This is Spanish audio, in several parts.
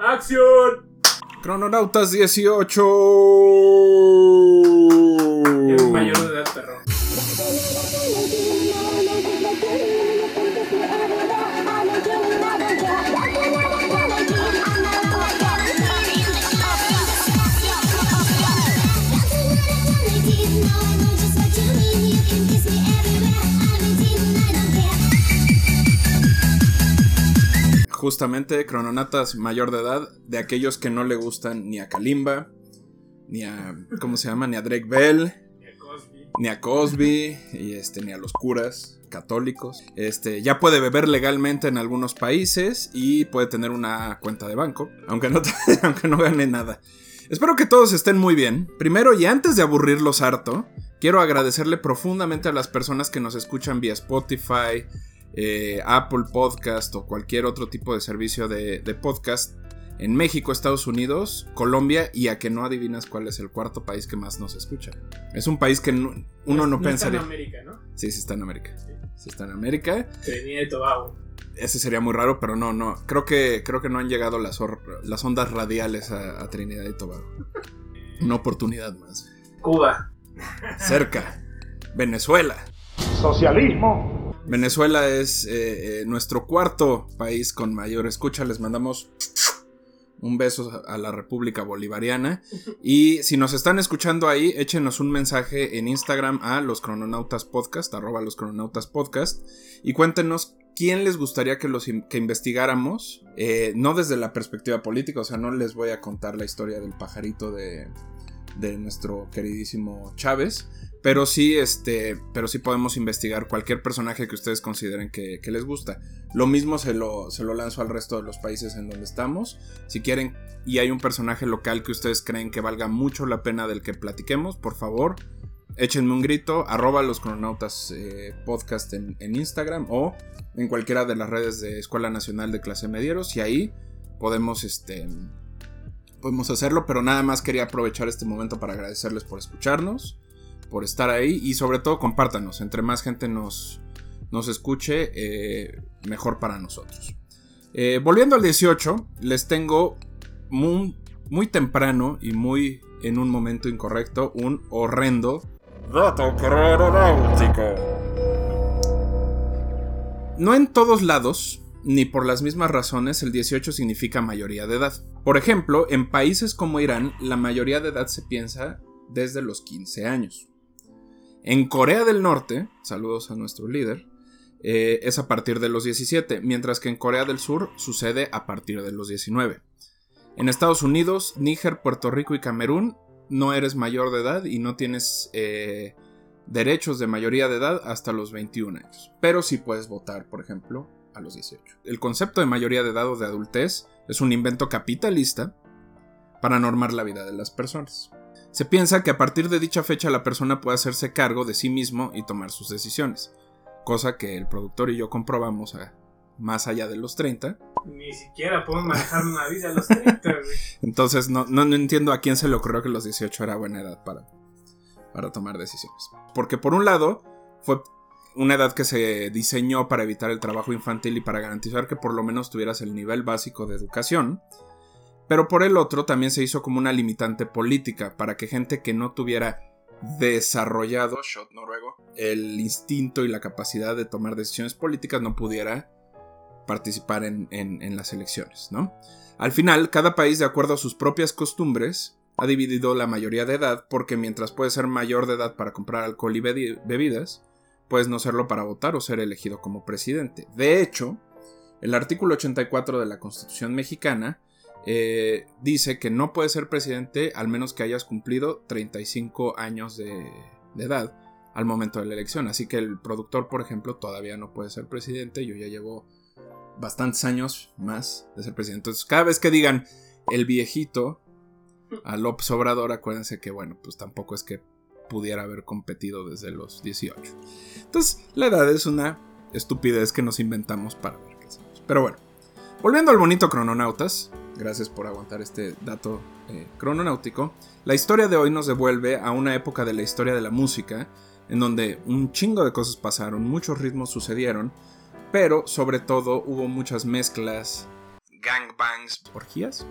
¡Acción! Crononautas 18. Eres mayor de edad, perro. Justamente, crononatas mayor de edad, de aquellos que no le gustan ni a Kalimba, ni a. ¿Cómo se llama? Ni a Drake Bell, Y a Cosby. ni a Cosby, y este, ni a los curas católicos. Este, ya puede beber legalmente en algunos países y puede tener una cuenta de banco, aunque no, aunque no gane nada. Espero que todos estén muy bien. Primero y antes de aburrirlos harto, quiero agradecerle profundamente a las personas que nos escuchan vía Spotify, eh, Apple Podcast o cualquier otro tipo de servicio de, de podcast en México, Estados Unidos, Colombia y a que no adivinas cuál es el cuarto país que más nos escucha. Es un país que no- uno no, está pensaría. en América, ¿no? Sí, sí está en América. Sí. Sí está en América. Trinidad y Tobago. Ese sería muy raro, pero no, no. Creo que, creo que no han llegado las, or- las ondas radiales a, a Trinidad y Tobago. Una oportunidad más. Cuba. Cerca. Venezuela. Socialismo. Venezuela es eh, eh, nuestro cuarto país con mayor escucha. Les mandamos un beso a la República Bolivariana. Y si nos están escuchando ahí, échenos un mensaje en Instagram a los crononautas podcast, arroba los crononautas podcast, y cuéntenos quién les gustaría que, los, que investigáramos, eh, no desde la perspectiva política, o sea, no les voy a contar la historia del pajarito de, de nuestro queridísimo Chávez, pero sí, este, pero sí podemos investigar cualquier personaje que ustedes consideren que, les gusta. Lo mismo se lo, se lo lanzo al resto de los países en donde estamos. Si quieren y hay un personaje local que ustedes creen que valga mucho la pena del que platiquemos, por favor, échenme un grito, arroba los crononautas eh, podcast en, en Instagram o en cualquiera de las redes de Escuela Nacional de Clase Medieros y ahí podemos, este, podemos hacerlo, pero nada más quería aprovechar este momento para agradecerles por escucharnos, por estar ahí y sobre todo compártanos, entre más gente nos, nos escuche, eh, mejor para nosotros. Eh, volviendo al 18, les tengo muy, muy temprano y muy en un momento incorrecto un horrendo dato. No en todos lados, ni por las mismas razones, el 18 significa mayoría de edad. Por ejemplo, en países como Irán, la mayoría de edad se piensa desde los 15 años. En Corea del Norte, saludos a nuestro líder, eh, es a partir de los 17, mientras que en Corea del Sur sucede a partir de los 19. En Estados Unidos, Níger, Puerto Rico y Camerún no eres mayor de edad y no tienes eh, derechos de mayoría de edad hasta los 21 años. Pero sí puedes votar, por ejemplo, a los 18. El concepto de mayoría de edad o de adultez es un invento capitalista para normar la vida de las personas. Se piensa que a partir de dicha fecha la persona puede hacerse cargo de sí mismo y tomar sus decisiones, cosa que el productor y yo comprobamos a más allá de los 30. Ni siquiera podemos manejar una vida a los 30, güey. Entonces no, no, no entiendo a quién se le ocurrió que los 18 era buena edad para, para tomar decisiones. Porque por un lado fue una edad que se diseñó para evitar el trabajo infantil y para garantizar que por lo menos tuvieras el nivel básico de educación. Pero por el otro también se hizo como una limitante política para que gente que no tuviera desarrollado, noruego, el instinto y la capacidad de tomar decisiones políticas no pudiera participar en, en- en las elecciones, ¿no? Al final, cada país, de acuerdo a sus propias costumbres, ha dividido la mayoría de edad porque mientras puedes ser mayor de edad para comprar alcohol y bebidas, puedes no serlo para votar o ser elegido como presidente. De hecho, el artículo 84 de la Constitución mexicana eh, dice que no puedes ser presidente al menos que hayas cumplido 35 años de, de edad al momento de la elección. Así que el productor, por ejemplo, todavía no puede ser presidente. Yo ya llevo bastantes años más de ser presidente. Entonces, cada vez que digan el viejito a López Obrador, acuérdense que, bueno, pues tampoco es que pudiera haber competido desde los 18. Entonces, la edad es una estupidez que nos inventamos para ver qué hacemos. Pero bueno, volviendo al bonito crononautas, gracias por aguantar este dato eh, crononáutico, la historia de hoy nos devuelve a una época de la historia de la música, en donde un chingo de cosas pasaron, muchos ritmos sucedieron, pero sobre todo hubo muchas mezclas gangbangs, orgías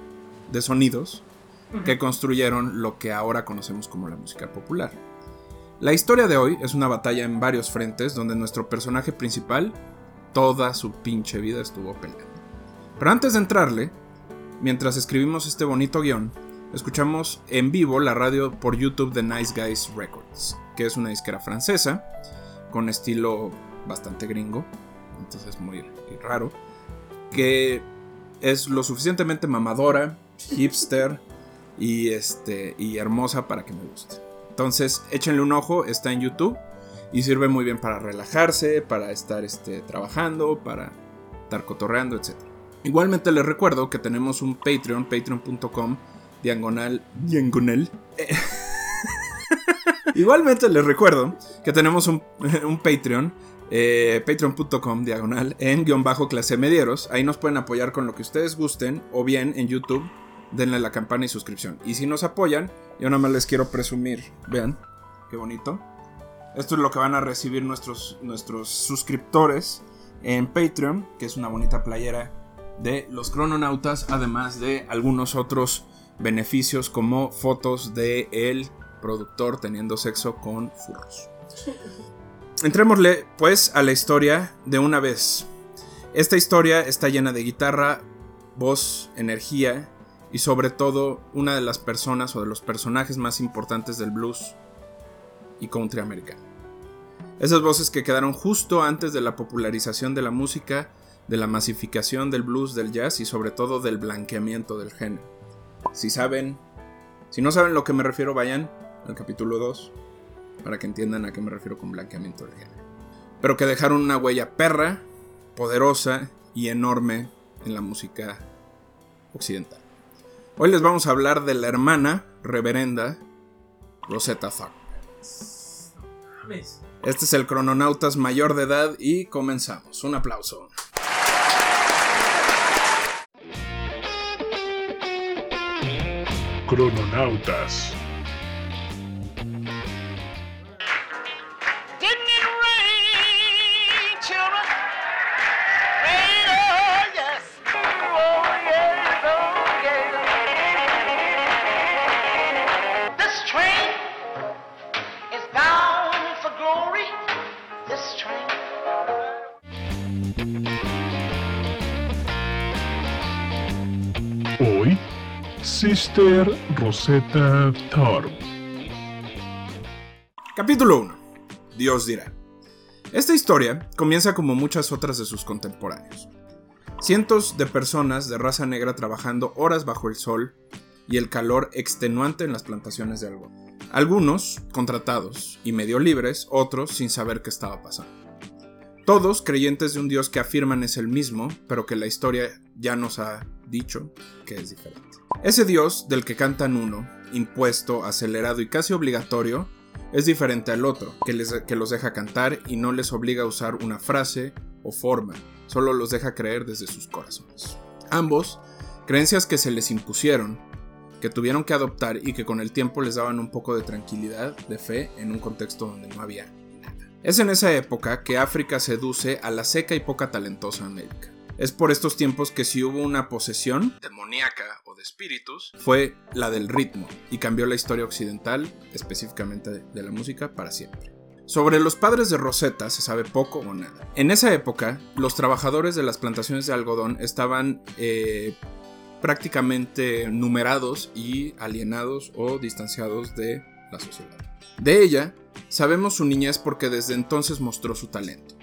de sonidos que construyeron lo que ahora conocemos como la música popular. La historia de hoy es una batalla en varios frentes donde nuestro personaje principal toda su pinche vida estuvo peleando. Pero antes de entrarle, mientras escribimos este bonito guion, escuchamos en vivo la radio por YouTube de Nice Guys Records, que es una disquera francesa con estilo bastante gringo, entonces muy raro, que es lo suficientemente mamadora, hipster y, este, y hermosa para que me guste. Entonces, échenle un ojo, está en YouTube y sirve muy bien para relajarse, para estar este, trabajando, para estar cotorreando, etc. Igualmente les recuerdo que tenemos un Patreon, patreon.com, diagonal, diagonal. Igualmente les recuerdo que tenemos un, un Patreon, eh, patreon.com, diagonal, en guion bajo clase medieros. Ahí nos pueden apoyar con lo que ustedes gusten o bien en YouTube denle la campana y suscripción. Y si nos apoyan, yo nada más les quiero presumir, vean, qué bonito. Esto es lo que van a recibir nuestros, nuestros suscriptores en Patreon, que es una bonita playera de los crononautas, además de algunos otros beneficios como fotos de el productor teniendo sexo con furros. Entrémosle pues a la historia de una vez. Esta historia está llena de guitarra, voz, energía y sobre todo una de las personas o de los personajes más importantes del blues y country americano. Esas voces que quedaron justo antes de la popularización de la música, de la masificación del blues, del jazz y sobre todo del blanqueamiento del género. Si saben, si no saben lo que me refiero, vayan al capítulo 2 para que entiendan a qué me refiero con blanqueamiento del género. Pero que dejaron una huella perra, poderosa y enorme en la música occidental. Hoy les vamos a hablar de la hermana reverenda Rosetta Tharpe. Este es el Crononautas mayor de edad y comenzamos. Un aplauso. Crononautas. Rosetta Tharpe. Capítulo 1. Dios dirá. Esta historia comienza como muchas otras de sus contemporáneos. Cientos de personas de raza negra trabajando horas bajo el sol y el calor extenuante en las plantaciones de algodón. Algunos contratados y medio libres, otros sin saber qué estaba pasando. Todos creyentes de un Dios que afirman es el mismo, pero que la historia ya nos ha dicho que es diferente. Ese Dios del que cantan uno, impuesto, acelerado y casi obligatorio, es diferente al otro, que, les, que los deja cantar y no les obliga a usar una frase o forma, solo los deja creer desde sus corazones. Ambos, creencias que se les impusieron, que tuvieron que adoptar y que con el tiempo les daban un poco de tranquilidad, de fe, en un contexto donde no había nada. Es en esa época que África seduce a la seca y poca talentosa América. Es por estos tiempos que si hubo una posesión demoníaca o de espíritus, fue la del ritmo y cambió la historia occidental, específicamente de la música, para siempre. Sobre los padres de Rosetta se sabe poco o nada. En esa época, los trabajadores de las plantaciones de algodón estaban eh, prácticamente numerados y alienados o distanciados de la sociedad. De ella, sabemos su niñez porque desde entonces mostró su talento.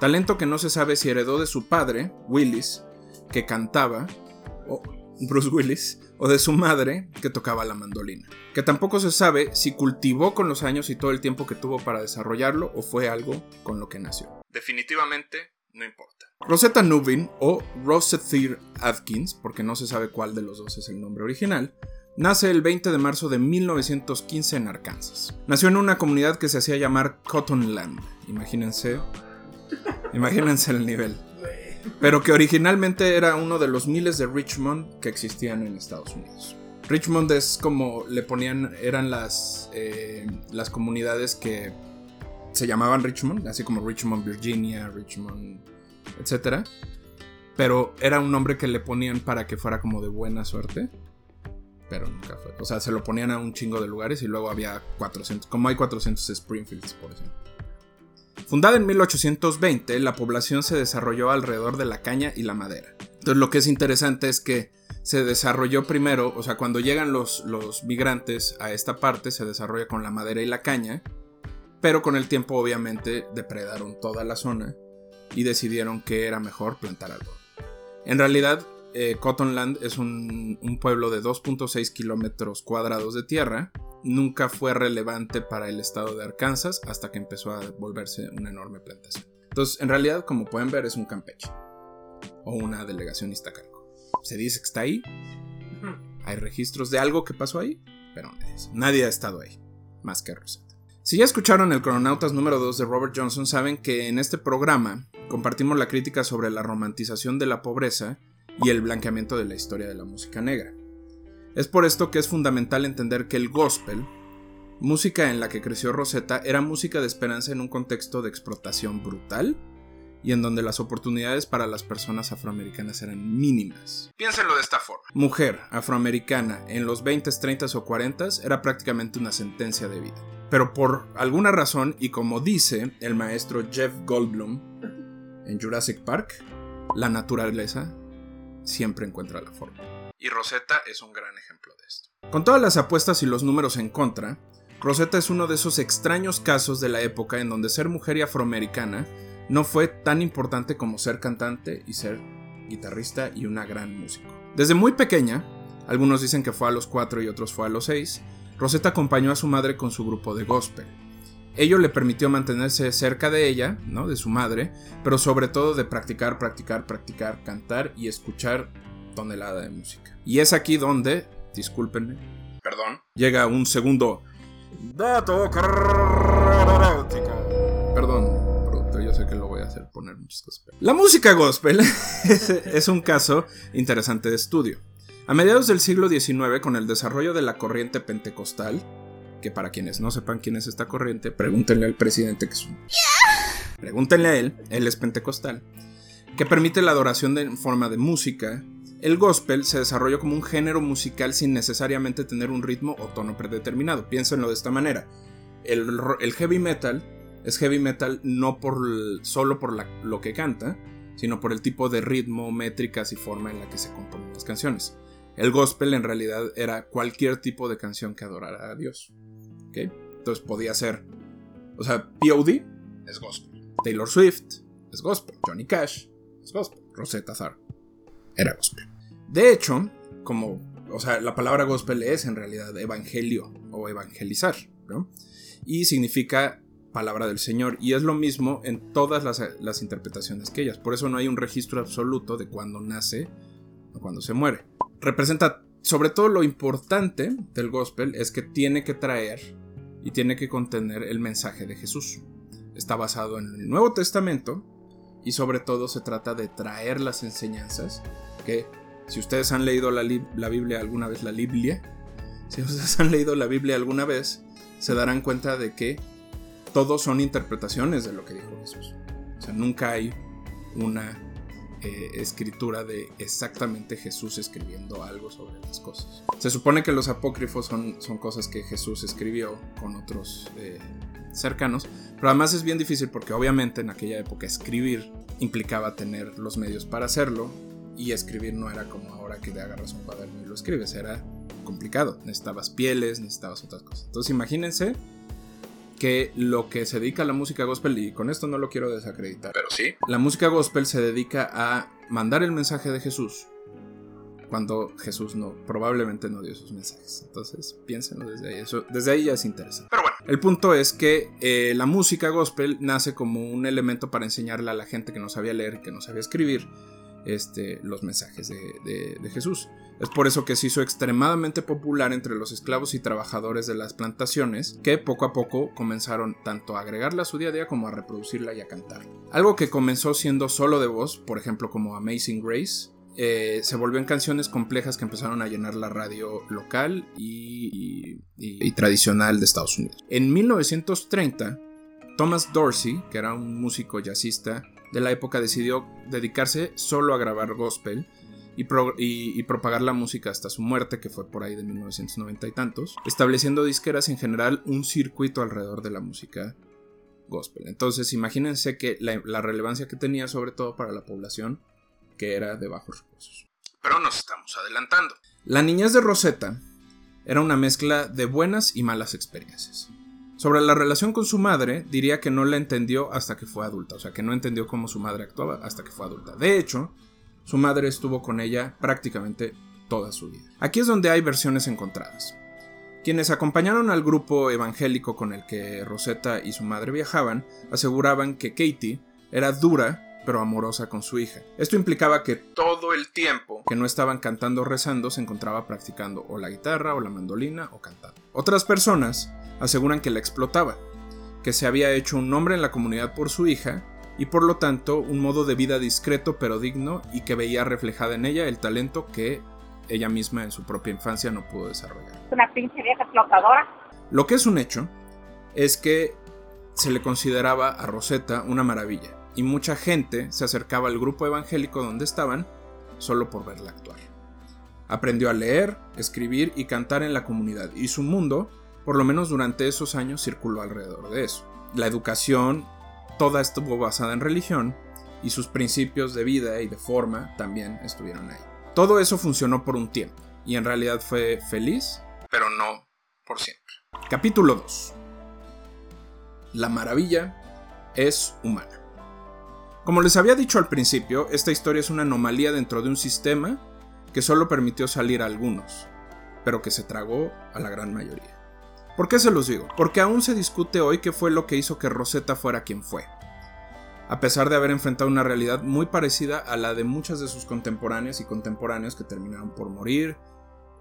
Talento que no se sabe si heredó de su padre, Willis, que cantaba, o Bruce Willis, o de su madre, que tocaba la mandolina. Que tampoco se sabe si cultivó con los años y todo el tiempo que tuvo para desarrollarlo o fue algo con lo que nació. Definitivamente no importa. Rosetta Nubin, o Rosethyr Atkins, porque no se sabe cuál de los dos es el nombre original, nace el 20 de marzo de 1915 en Arkansas. Nació en una comunidad que se hacía llamar Cottonland. Imagínense. Imagínense el nivel. Pero que originalmente era uno de los miles de Richmond que existían en Estados Unidos. Richmond es como le ponían, eran las, eh, las comunidades que se llamaban Richmond, así como Richmond, Virginia, Richmond, etc. pero era un nombre que le ponían para que fuera como de buena suerte. Pero nunca fue. O sea, se lo ponían a un chingo de lugares y luego había 400, como hay 400 Springfields, por ejemplo. Fundada en 1820, la población se desarrolló alrededor de la caña y la madera. Entonces lo que es interesante es que se desarrolló primero, o sea, cuando llegan los, los migrantes a esta parte, se desarrolla con la madera y la caña, pero con el tiempo obviamente depredaron toda la zona y decidieron que era mejor plantar algo. En realidad, eh, Cottonland es un, un pueblo de 2.6 kilómetros cuadrados de tierra. Nunca fue relevante para el estado de Arkansas hasta que empezó a volverse una enorme plantación. Entonces, en realidad, como pueden ver, es un Campeche o una delegación Iztacalco. Se dice que está ahí. Hay registros de algo que pasó ahí, pero nadie, nadie ha estado ahí, más que Rosetta. Si ya escucharon el Cronautas número 2 de Robert Johnson, saben que en este programa compartimos la crítica sobre la romantización de la pobreza y el blanqueamiento de la historia de la música negra. Es por esto que es fundamental entender que el gospel, música en la que creció Rosetta, era música de esperanza en un contexto de explotación brutal y en donde las oportunidades para las personas afroamericanas eran mínimas. Piénsenlo de esta forma. Mujer afroamericana en los 20, 30 o 40 era prácticamente una sentencia de vida. Pero por alguna razón, y como dice el maestro Jeff Goldblum en Jurassic Park, la naturaleza siempre encuentra la forma. Y Rosetta es un gran ejemplo de esto. Con todas las apuestas y los números en contra, Rosetta es uno de esos extraños casos de la época en donde ser mujer y afroamericana no fue tan importante como ser cantante y ser guitarrista y una gran músico. Desde muy pequeña, algunos dicen que fue a los 4 y otros fue a los 6, Rosetta acompañó a su madre con su grupo de gospel. Ello le permitió mantenerse cerca de ella, ¿no? de su madre, pero sobre todo de practicar, practicar, practicar, cantar y escuchar tonelada de música. Y es aquí donde, discúlpenme, perdón, llega un segundo dato. Perdón, productor, yo sé que lo voy a hacer poner muchas cosas. La música gospel es un caso interesante de estudio. A mediados del siglo XIX, con el desarrollo de la corriente pentecostal, que para quienes no sepan quién es esta corriente, pregúntenle al presidente que es un... Pregúntenle a él, él es pentecostal, que permite la adoración en forma de música. El gospel se desarrolló como un género musical sin necesariamente tener un ritmo o tono predeterminado. Piénsenlo de esta manera. El, heavy metal es heavy metal no por solo por lo que canta, sino por el tipo de ritmo, métricas y forma en la que se componen las canciones. El gospel en realidad era cualquier tipo de canción que adorara a Dios. Entonces podía ser, o sea, POD es gospel. Taylor Swift es gospel. Johnny Cash es gospel. Rosetta Tharpe era gospel. De hecho, como, o sea, la palabra gospel es en realidad evangelio o evangelizar, ¿no? Y significa palabra del Señor. Y es lo mismo en todas las, las interpretaciones que ellas. Por eso no hay un registro absoluto de cuándo nace o cuándo se muere. Representa, sobre todo lo importante del gospel es que tiene que traer y tiene que contener el mensaje de Jesús. Está basado en el Nuevo Testamento y sobre todo se trata de traer las enseñanzas que si ustedes han leído la, la Biblia alguna vez, la Biblia, si ustedes han leído la Biblia alguna vez, se darán cuenta de que todos son interpretaciones de lo que dijo Jesús. O sea, nunca hay una eh, escritura de exactamente Jesús escribiendo algo sobre las cosas. Se supone que los apócrifos son, son cosas que Jesús escribió con otros eh, cercanos, pero además es bien difícil porque obviamente en aquella época escribir implicaba tener los medios para hacerlo y escribir no era como ahora que te agarras un cuaderno y lo escribes, era complicado, necesitabas pieles, necesitabas otras cosas. Entonces imagínense que lo que se dedica a la música gospel, y con esto no lo quiero desacreditar, pero sí, la música gospel se dedica a mandar el mensaje de Jesús cuando Jesús no, probablemente no dio sus mensajes. Entonces, piénsenlo desde ahí. Eso, desde ahí ya es interesante. Pero bueno, el punto es que eh, la música gospel nace como un elemento para enseñarle a la gente que no sabía leer y que no sabía escribir este, los mensajes de, de- de Jesús. Es por eso que se hizo extremadamente popular entre los esclavos y trabajadores de las plantaciones, que poco a poco comenzaron tanto a agregarla a su día a día como a reproducirla y a cantar. Algo que comenzó siendo solo de voz, por ejemplo como Amazing Grace, eh, se volvió en canciones complejas que empezaron a llenar la radio local y- y- y tradicional de Estados Unidos. En 1930, Thomas Dorsey, que era un músico jazzista de la época, decidió dedicarse solo a grabar gospel y, pro- y- y propagar la música hasta su muerte, que fue por ahí de 1990 y tantos, estableciendo disqueras en general un circuito alrededor de la música gospel. Entonces imagínense que la, la relevancia que tenía sobre todo para la población que era de bajos recursos. Pero nos estamos adelantando. La niñez de Rosetta era una mezcla de buenas y malas experiencias. Sobre la relación con su madre, diría que no la entendió hasta que fue adulta, o sea, que no entendió cómo su madre actuaba hasta que fue adulta. De hecho, su madre estuvo con ella prácticamente toda su vida. Aquí es donde hay versiones encontradas. Quienes acompañaron al grupo evangélico con el que Rosetta y su madre viajaban aseguraban que Katie era dura pero amorosa con su hija. Esto implicaba que todo el tiempo que no estaban cantando o rezando se encontraba practicando o la guitarra o la mandolina o cantando. Otras personas aseguran que la explotaba, que se había hecho un nombre en la comunidad por su hija y por lo tanto un modo de vida discreto pero digno y que veía reflejada en ella el talento que ella misma en su propia infancia no pudo desarrollar. una pinche vieja explotadora. Lo que es un hecho es que se le consideraba a Rosetta una maravilla y mucha gente se acercaba al grupo evangélico donde estaban solo por verla actuar. Aprendió a leer, escribir y cantar en la comunidad y su mundo, por lo menos durante esos años, circuló alrededor de eso. La educación, toda estuvo basada en religión y sus principios de vida y de forma también estuvieron ahí. Todo eso funcionó por un tiempo y en realidad fue feliz, pero no por siempre. Capítulo 2. La maravilla es humana. Como les había dicho al principio, esta historia es una anomalía dentro de un sistema que solo permitió salir a algunos, pero que se tragó a la gran mayoría. ¿Por qué se los digo? Porque aún se discute hoy qué fue lo que hizo que Rosetta fuera quien fue. A pesar de haber enfrentado una realidad muy parecida a la de muchas de sus contemporáneas y contemporáneos que terminaron por morir,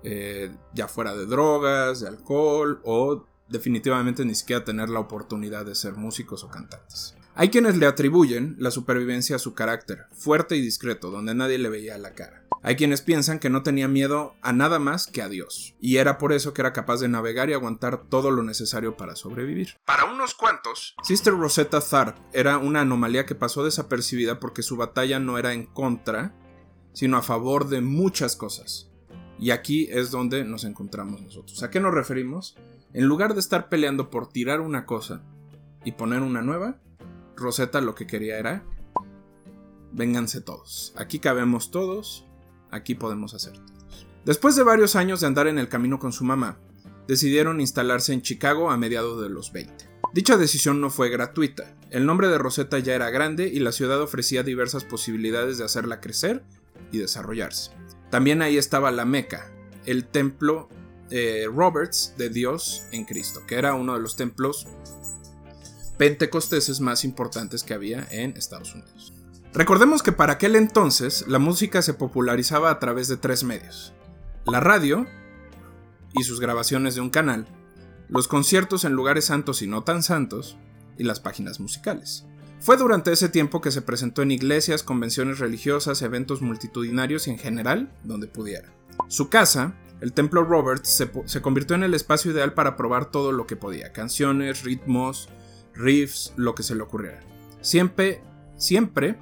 eh, ya fuera de drogas, de alcohol o definitivamente ni siquiera tener la oportunidad de ser músicos o cantantes. Hay quienes le atribuyen la supervivencia a su carácter, fuerte y discreto, donde nadie le veía la cara. Hay quienes piensan que no tenía miedo a nada más que a Dios, y era por eso que era capaz de navegar y aguantar todo lo necesario para sobrevivir. Para unos cuantos, Sister Rosetta Tharpe era una anomalía que pasó desapercibida porque su batalla no era en contra, sino a favor de muchas cosas. Y aquí es donde nos encontramos nosotros. ¿A qué nos referimos? En lugar de estar peleando por tirar una cosa y poner una nueva, Rosetta lo que quería era, vénganse todos. Aquí cabemos todos, aquí podemos hacer. Después de varios años de andar en el camino con su mamá, decidieron instalarse en Chicago a mediados de los 20. Dicha decisión no fue gratuita. El nombre de Rosetta ya era grande y la ciudad ofrecía diversas posibilidades de hacerla crecer y desarrollarse. También ahí estaba la Meca, el templo eh, Roberts de Dios en Cristo, que era uno de los templos pentecosteses más importantes que había en Estados Unidos. Recordemos que para aquel entonces la música se popularizaba a través de tres medios. La radio y sus grabaciones de un canal, los conciertos en lugares santos y no tan santos, y las páginas musicales. Fue durante ese tiempo que se presentó en iglesias, convenciones religiosas, eventos multitudinarios y en general donde pudiera. Su casa, el Templo Roberts, se, se convirtió en el espacio ideal para probar todo lo que podía, canciones, ritmos, riffs, lo que se le ocurriera. Siempre, siempre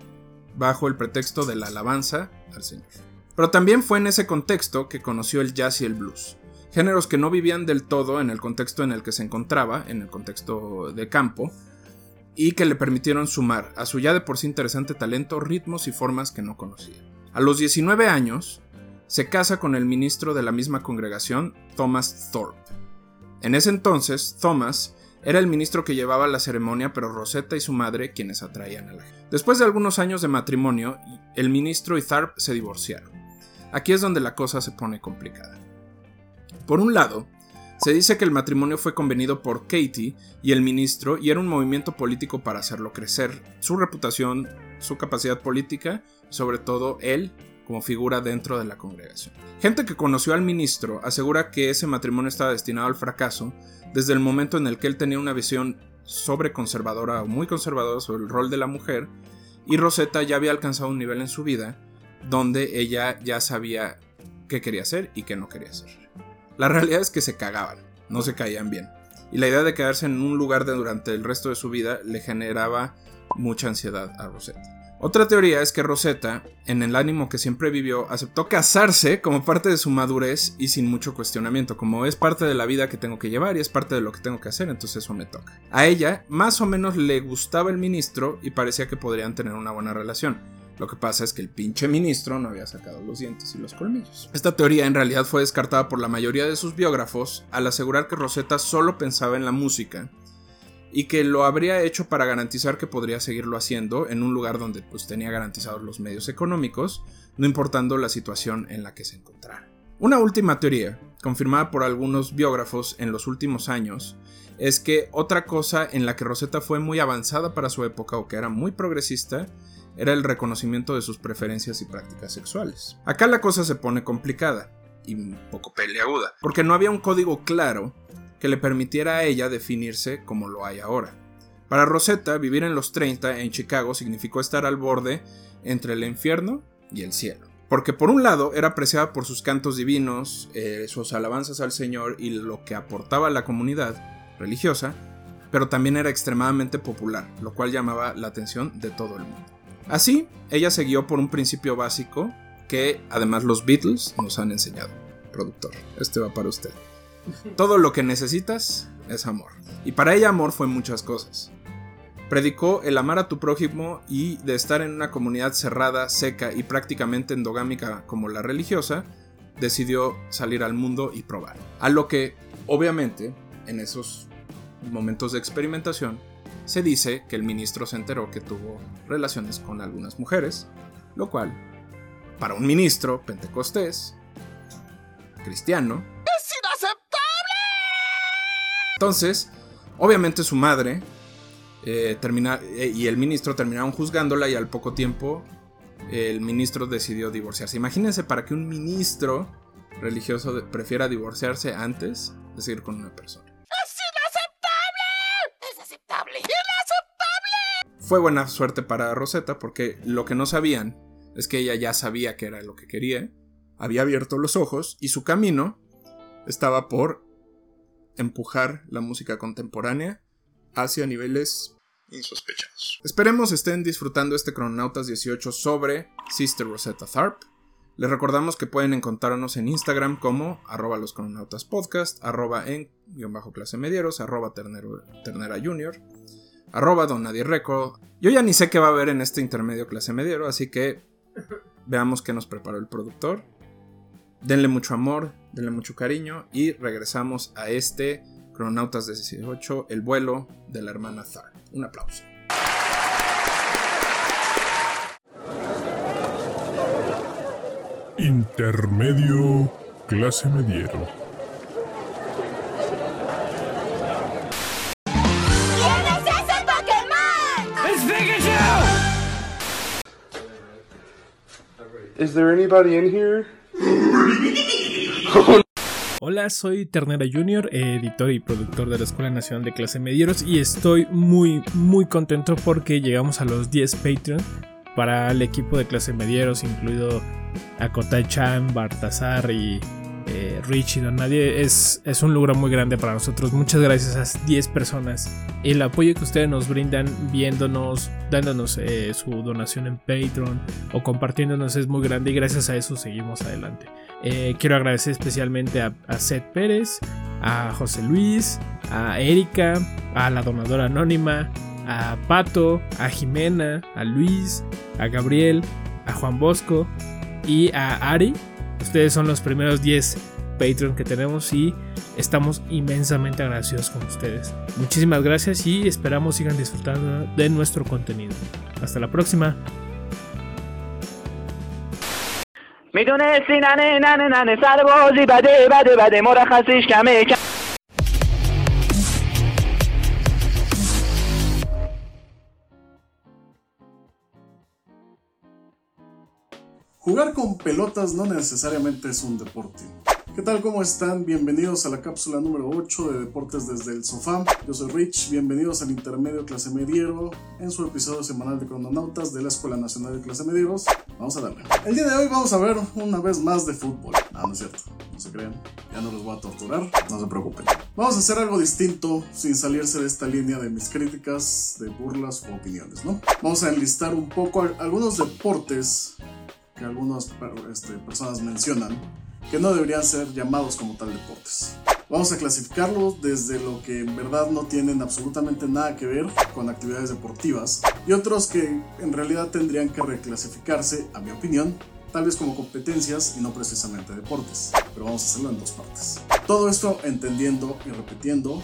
bajo el pretexto de la alabanza al Señor. Pero también fue en ese contexto que conoció el jazz y el blues, géneros que no vivían del todo en el contexto en el que se encontraba, en el contexto de campo, y que le permitieron sumar a su ya de por sí interesante talento ritmos y formas que no conocía. A los 19 años, se casa con el ministro de la misma congregación, Thomas Thorpe. En ese entonces, Thomas era el ministro que llevaba la ceremonia, pero Rosetta y su madre quienes atraían a la gente. Después de algunos años de matrimonio, el ministro y Tharpe se divorciaron. Aquí es donde la cosa se pone complicada. Por un lado, se dice que el matrimonio fue convenido por Katie y el ministro y era un movimiento político para hacerlo crecer, su reputación, su capacidad política, sobre todo él como figura dentro de la congregación. Gente que conoció al ministro asegura que ese matrimonio estaba destinado al fracaso desde el momento en el que él tenía una visión sobre conservadora o muy conservadora sobre el rol de la mujer y Rosetta ya había alcanzado un nivel en su vida donde ella ya sabía qué quería hacer y qué no quería hacer. La realidad es que se cagaban, no se caían bien. y la idea de quedarse en un lugar de durante el resto de su vida le generaba mucha ansiedad a Rosetta. Otra teoría es que Rosetta, en el ánimo que siempre vivió, aceptó casarse como parte de su madurez y sin mucho cuestionamiento, como es parte de la vida que tengo que llevar y es parte de lo que tengo que hacer, entonces eso me toca. A ella, más o menos le gustaba el ministro y parecía que podrían tener una buena relación. Lo que pasa es que el pinche ministro no había sacado los dientes y los colmillos. Esta teoría en realidad fue descartada por la mayoría de sus biógrafos al asegurar que Rosetta solo pensaba en la música y que lo habría hecho para garantizar que podría seguirlo haciendo en un lugar donde pues tenía garantizados los medios económicos, no importando la situación en la que se encontrara. Una última teoría, confirmada por algunos biógrafos en los últimos años, es que otra cosa en la que Rosetta fue muy avanzada para su época o que era muy progresista era el reconocimiento de sus preferencias y prácticas sexuales. Acá la cosa se pone complicada y un poco peleaguda, porque no había un código claro que le permitiera a ella definirse como lo hay ahora. Para Rosetta, vivir en los 30 en Chicago significó estar al borde entre el infierno y el cielo. Porque por un lado era apreciada por sus cantos divinos, eh, sus alabanzas al Señor y lo que aportaba a la comunidad religiosa, pero también era extremadamente popular, lo cual llamaba la atención de todo el mundo. Así, ella se guió por un principio básico que además los Beatles nos han enseñado. Productor, este va para usted. Todo lo que necesitas es amor. Y para ella amor fue muchas cosas. Predicó el amar a tu prójimo y de estar en una comunidad cerrada, seca y prácticamente endogámica como la religiosa, decidió salir al mundo y probar. A lo que, obviamente, en esos momentos de experimentación, se dice que el ministro se enteró que tuvo relaciones con algunas mujeres, lo cual, para un ministro pentecostés, cristiano, entonces, obviamente su madre eh, termina, eh, y el ministro terminaron juzgándola y al poco tiempo el ministro decidió divorciarse. Imagínense para que un ministro religioso de- prefiera divorciarse antes de seguir con una persona. Fue buena suerte para Rosetta porque lo que no sabían es que ella ya sabía que era lo que quería, había abierto los ojos y su camino estaba por empujar la música contemporánea hacia niveles insospechados. Esperemos estén disfrutando este Cronautas 18 sobre Sister Rosetta Tharp. Les recordamos que pueden encontrarnos en Instagram como arroba los cronautas podcast, arroba en guion bajo clase medieros, arroba ternero- ternera junior, arroba don nadie record. Yo ya ni sé qué va a haber en este intermedio clase mediero, así que veamos qué nos preparó el productor. Denle mucho amor, denle mucho cariño y regresamos a este Cronautas 18, el vuelo de la hermana Thar. Un aplauso. Intermedio clase mediero. ¿Quién es ese Pokémon? Is there anybody in here? Hola, soy Ternera Junior, editor y productor de la Escuela Nacional de Clase Medieros y estoy muy muy contento porque llegamos a los 10 Patreon para el equipo de Clase Medieros, incluido Akotai Chan, Bartazar y eh, Rich y Don Nadie. Es, es un logro muy grande para nosotros. Muchas gracias a esas 10 personas. El apoyo que ustedes nos brindan viéndonos, dándonos eh, su donación en Patreon o compartiéndonos es muy grande y gracias a eso seguimos adelante. Eh, quiero agradecer especialmente a, a Seth Pérez, a José Luis, a Erika, a la donadora anónima, a Pato, a Jimena, a Luis, a Gabriel, a Juan Bosco y a Ari. Ustedes son los primeros 10 Patreon que tenemos y estamos inmensamente agradecidos con ustedes. Muchísimas gracias y esperamos sigan disfrutando de nuestro contenido. Hasta la próxima. میدونستی ننه ننه ننه سر بازی بده بده بده مرخصیش کمه Jugar con pelotas no necesariamente es un deporte. ¿Qué tal? ¿Cómo están? Bienvenidos a la cápsula número 8 de Deportes desde el Sofá. Yo soy Rich, bienvenidos al Intermedio Clase Mediero en su episodio semanal de Crononautas de la Escuela Nacional de Clase Medieros. Vamos a darle. El día de hoy vamos a ver una vez más de fútbol. Ah, no es cierto, no se crean. Ya no los voy a torturar, no se preocupen. Vamos a hacer algo distinto sin salirse de esta línea de mis críticas, de burlas o opiniones, ¿no? Vamos a enlistar un poco algunos deportes que algunas este, personas mencionan que no deberían ser llamados como tal deportes. Vamos a clasificarlos desde lo que en verdad no tienen absolutamente nada que ver con actividades deportivas y otros que en realidad tendrían que reclasificarse, a mi opinión, tal vez como competencias y no precisamente deportes. Pero vamos a hacerlo en dos partes. Todo esto entendiendo y repitiendo,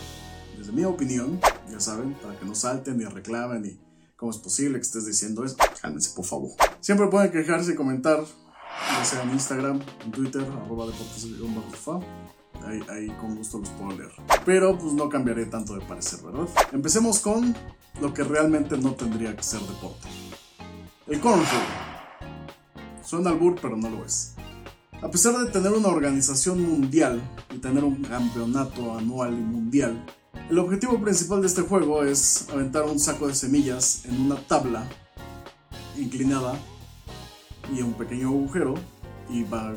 desde mi opinión, ya saben, para que no salten ni reclamen y cómo es posible que estés diciendo eso. Cálmense, por favor. Siempre pueden quejarse y comentar, ya sea en Instagram, en Twitter, arroba deportes-fa. Ahí, con gusto los puedo leer. Pero pues no cambiaré tanto de parecer, ¿verdad? Empecemos con lo que realmente no tendría que ser deporte. El cornhole. Suena al burr, pero no lo es. A pesar de tener una organización mundial y tener un campeonato anual y mundial, el objetivo principal de este juego es aventar un saco de semillas en una tabla inclinada y un pequeño agujero y va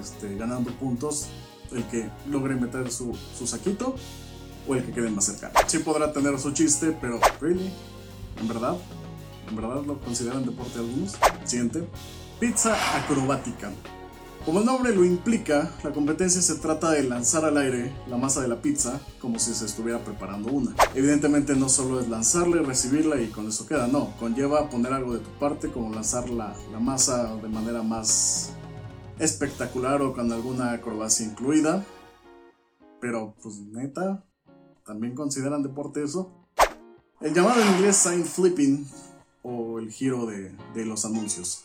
este, ganando puntos el que logre meter su, su saquito o el que quede más cercano. Sí podrá tener su chiste, pero ¿really? ¿En verdad? ¿En verdad lo consideran deporte algunos? Siguiente. Pizza acrobática. Como el nombre lo implica, la competencia se trata de lanzar al aire la masa de la pizza como si se estuviera preparando una. Evidentemente no solo es lanzarla recibirla y con eso queda, no, conlleva poner algo de tu parte como lanzar la, masa de manera más espectacular o con alguna acrobacia incluida. Pero pues neta, ¿también consideran deporte eso? El llamado en inglés sign flipping o el giro de los anuncios.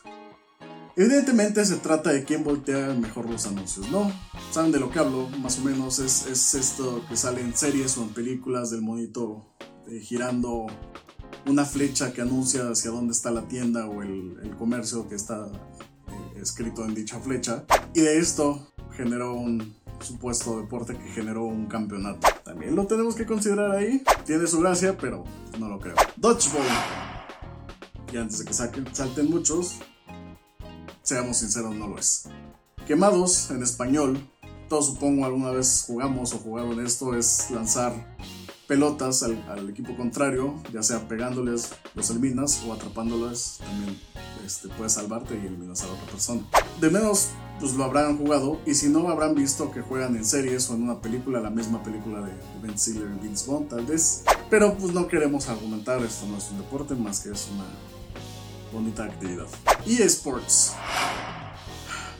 Evidentemente se trata de quién voltea mejor los anuncios, ¿no? Saben de lo que hablo, más o menos, es, es esto que sale en series o en películas del monito eh, girando una flecha que anuncia hacia dónde está la tienda o el, el comercio que está eh, escrito en dicha flecha. Y de esto generó un supuesto deporte que generó un campeonato. También lo tenemos que considerar ahí. Tiene su gracia, pero no lo creo. Dodgeball. Y antes de que salten muchos, seamos sinceros, no lo es. Quemados, en español, todos supongo alguna vez jugamos o jugaron esto, es lanzar pelotas al, al equipo contrario, ya sea pegándoles, los eliminas o atrapándoles, también este, puedes salvarte y eliminas a la otra persona. De menos, pues lo habrán jugado, y si no, habrán visto que juegan en series o en una película, la misma película de Ben Stiller y Vince Vaughn, tal vez. Pero pues no queremos argumentar, esto no es un deporte, más que es una bonita actividad. Esports.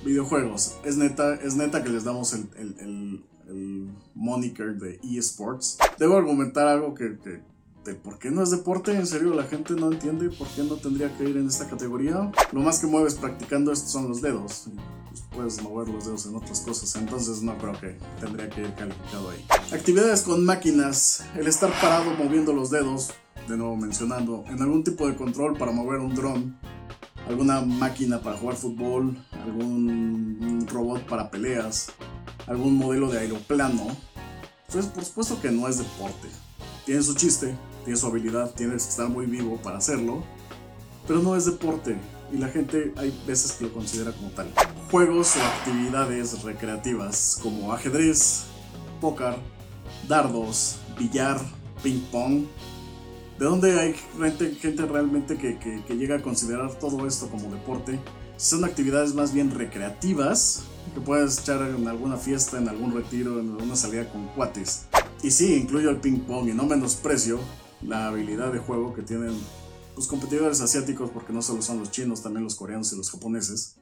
Videojuegos. Es neta, es neta que les damos el, el, el, moniker de eSports. Debo argumentar algo que, que por qué no es deporte. En serio, la gente no entiende por qué no tendría que ir en esta categoría. Lo más que mueves practicando esto son los dedos. Pues, puedes mover los dedos en otras cosas. Entonces no creo que tendría que ir calificado ahí. Actividades con máquinas. El estar parado moviendo los dedos. De nuevo mencionando. En algún tipo de control para mover un dron alguna máquina para jugar fútbol, algún robot para peleas, algún modelo de aeroplano. Entonces, por supuesto que no es deporte. Tiene su chiste, tiene su habilidad, tienes que estar muy vivo para hacerlo, pero no es deporte y la gente hay veces que lo considera como tal. Juegos o actividades recreativas como ajedrez, póker, dardos, billar, ping pong, ¿De dónde hay gente, gente realmente que, que, llega a considerar todo esto como deporte? Son actividades más bien recreativas que puedes echar en alguna fiesta, en algún retiro, en alguna salida con cuates. Y sí, incluyo el ping pong y no menosprecio la habilidad de juego que tienen los competidores asiáticos, porque no solo son los chinos, también los coreanos y los japoneses.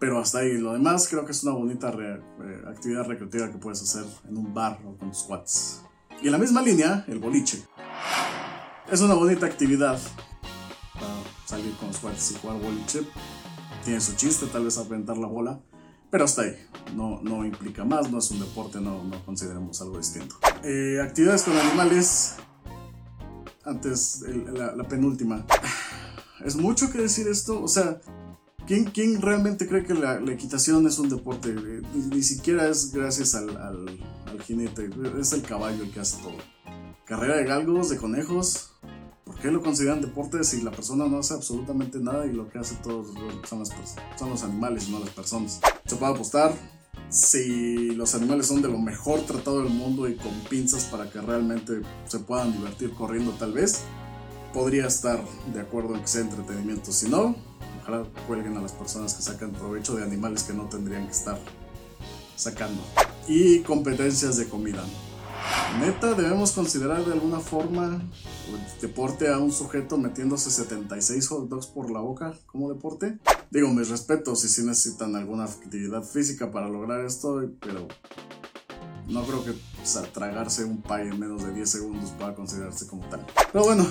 Pero hasta ahí, lo demás creo que es una bonita eh, actividad recreativa que puedes hacer en un bar o con tus cuates. Y en la misma línea, el boliche. Es una bonita actividad para salir con los cuates y jugar boliche. Tiene su chiste, tal vez aventar la bola. Pero hasta ahí. No, no implica más, no es un deporte, no, no consideremos algo distinto. Eh, actividades con animales. Antes, la, penúltima. Es mucho que decir esto. O sea, ¿quién, quién realmente cree que la, equitación es un deporte? Eh, ni, ni, siquiera es gracias al, al, al jinete. Es el caballo el que hace todo. Carrera de galgos, de conejos. ¿Por qué lo consideran deporte si la persona no hace absolutamente nada y lo que hace todos son, las, son los animales y no las personas? Se puede apostar, si los animales son de lo mejor tratado del mundo y con pinzas para que realmente se puedan divertir corriendo tal vez, podría estar de acuerdo en que sea entretenimiento. Si no, ojalá cuelguen a las personas que sacan provecho de animales que no tendrían que estar sacando. Y competencias de comida. Neta, debemos considerar de alguna forma deporte a un sujeto metiéndose 76 hot dogs por la boca como deporte. Digo, mis respetos si sí necesitan alguna actividad física para lograr esto, pero no creo que o sea, tragarse un pie en menos de 10 segundos pueda considerarse como tal. Pero bueno,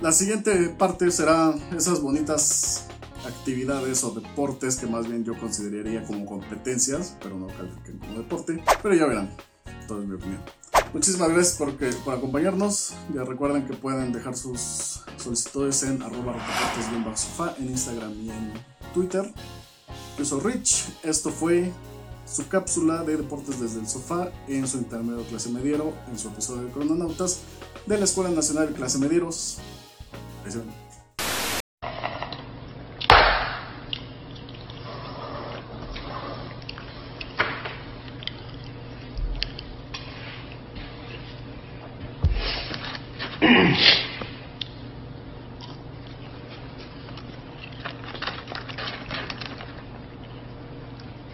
la siguiente parte será esas bonitas actividades o deportes que más bien yo consideraría como competencias, pero no califiquen como deporte. Pero ya verán, todo es mi opinión. Muchísimas gracias por, que- por acompañarnos. Ya recuerden que pueden dejar sus solicitudes en arroba rotaportes-sofá en Instagram y en Twitter. Yo soy Rich. Esto fue su cápsula de deportes desde el sofá en su intermedio clase mediero, en su episodio de Crononautas de la Escuela Nacional Clase Medieros.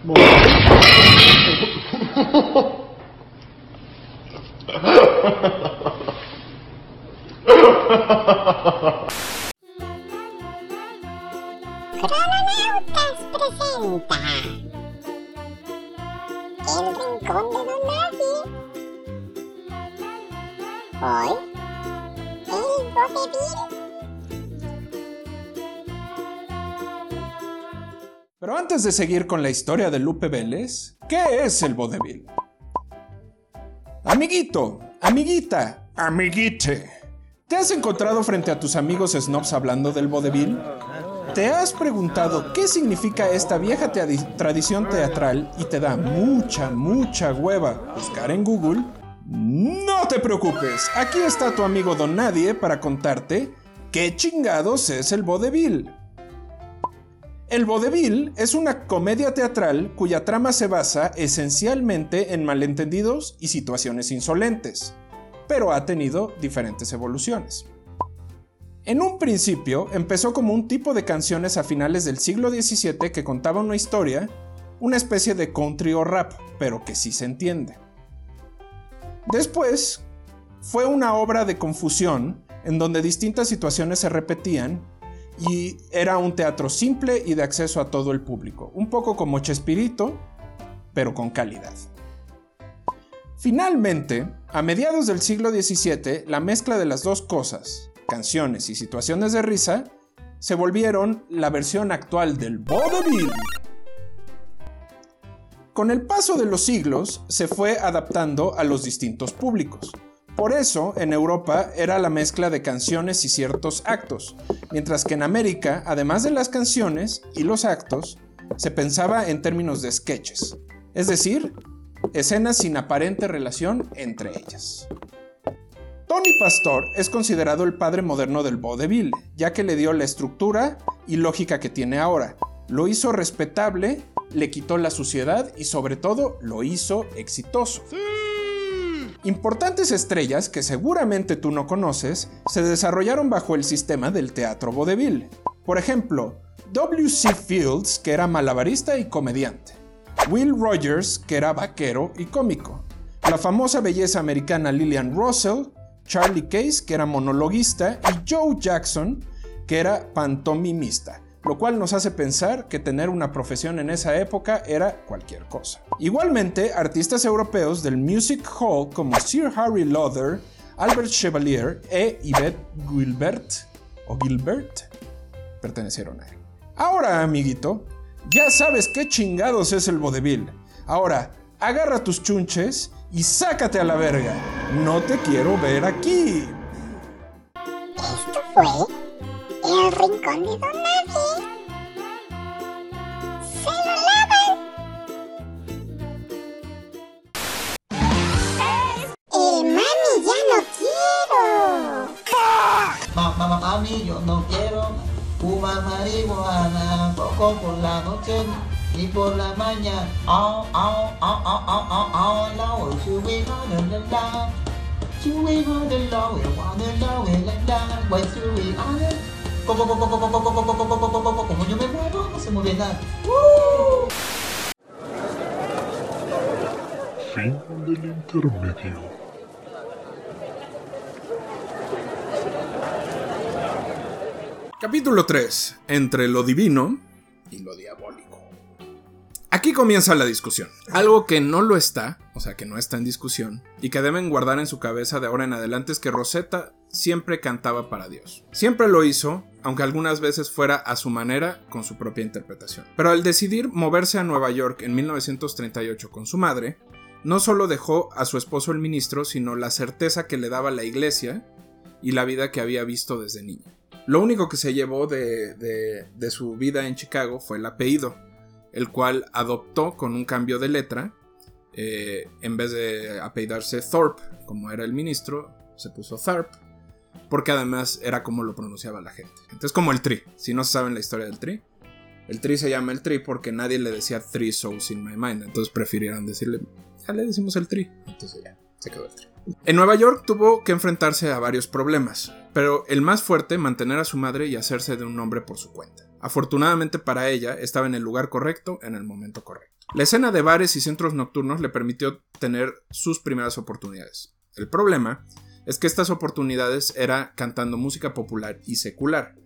Ahí se ven. Crononautas presenta antes de seguir con la historia de Lupe Vélez, ¿qué es el vodevil? Amiguito, amiguita, amiguite, ¿te has encontrado frente a tus amigos snobs hablando del vodevil? ¿Te has preguntado qué significa esta vieja tradición teatral y te da mucha, mucha hueva buscar en Google? No te preocupes, aquí está tu amigo Don Nadie para contarte qué chingados es el vodevil. El vodevil es una comedia teatral cuya trama se basa esencialmente en malentendidos y situaciones insolentes, pero ha tenido diferentes evoluciones. En un principio empezó como un tipo de canciones a finales del siglo XVII que contaba una historia, una especie de country o rap, pero que sí se entiende. Después, fue una obra de confusión en donde distintas situaciones se repetían y era un teatro simple y de acceso a todo el público, un poco como Chespirito, pero con calidad. Finalmente, a mediados del siglo XVII, la mezcla de las dos cosas, canciones y situaciones de risa, se volvieron la versión actual del vodevil. Con el paso de los siglos, se fue adaptando a los distintos públicos. Por eso, en Europa era la mezcla de canciones y ciertos actos, mientras que en América, además de las canciones y los actos, se pensaba en términos de sketches, es decir, escenas sin aparente relación entre ellas. Tony Pastor es considerado el padre moderno del vodevil, ya que le dio la estructura y lógica que tiene ahora. Lo hizo respetable, le quitó la suciedad y sobre todo lo hizo exitoso. Importantes estrellas que seguramente tú no conoces se desarrollaron bajo el sistema del teatro vodevil. Por ejemplo, W.C. Fields, que era malabarista y comediante. Will Rogers, que era vaquero y cómico. La famosa belleza americana Lillian Russell, Charlie Case, que era monologuista, y Joe Jackson, que era pantomimista, lo cual nos hace pensar que tener una profesión en esa época era cualquier cosa. Igualmente, artistas europeos del Music Hall como Sir Harry Lauder, Albert Chevalier e Yvette Gilbert, o Gilbert, pertenecieron a él. Ahora, amiguito, ya sabes qué chingados es el vodevil. Ahora, agarra tus chunches y sácate a la verga. No te quiero ver aquí. Esto el rincón de Don Se lo lavan. El mami ya no quiero. Mamá, mami, yo no quiero fumar marihuana, poco por la noche y por la mañana. Oh, oh, oh, oh, oh, oh, oh, you on the on the want the como yo me muevo, se mueve Fin del intermedio. Capítulo 3. Entre lo divino y lo diabólico. Aquí comienza la discusión. Algo que no lo está, o sea, que no está en discusión, y que deben guardar en su cabeza de ahora en adelante es que Rosetta siempre cantaba para Dios. Siempre lo hizo, aunque algunas veces fuera a su manera, con su propia interpretación. Pero al decidir moverse a Nueva York en 1938 con su madre, no solo dejó a su esposo el ministro, sino la certeza que le daba la iglesia y la vida que había visto desde niña. Lo único que se llevó de, de, de su vida en Chicago fue el apellido, el cual adoptó con un cambio de letra. Eh, en vez de apellidarse Thorpe, como era el ministro, se puso Tharp, porque además era como lo pronunciaba la gente. Entonces, como el Tri. Si no saben la historia del Tri, el Tri se llama el Tri porque nadie le decía Three Souls in My Mind. Entonces prefirieron decirle, ya le decimos el Tri. Entonces ya, se quedó el Tri. En Nueva York tuvo que enfrentarse a varios problemas, pero el más fuerte, mantener a su madre y hacerse de un nombre por su cuenta. Afortunadamente para ella, estaba en el lugar correcto, en el momento correcto. La escena de bares y centros nocturnos le permitió tener sus primeras oportunidades. El problema es que estas oportunidades era cantando música popular y secular,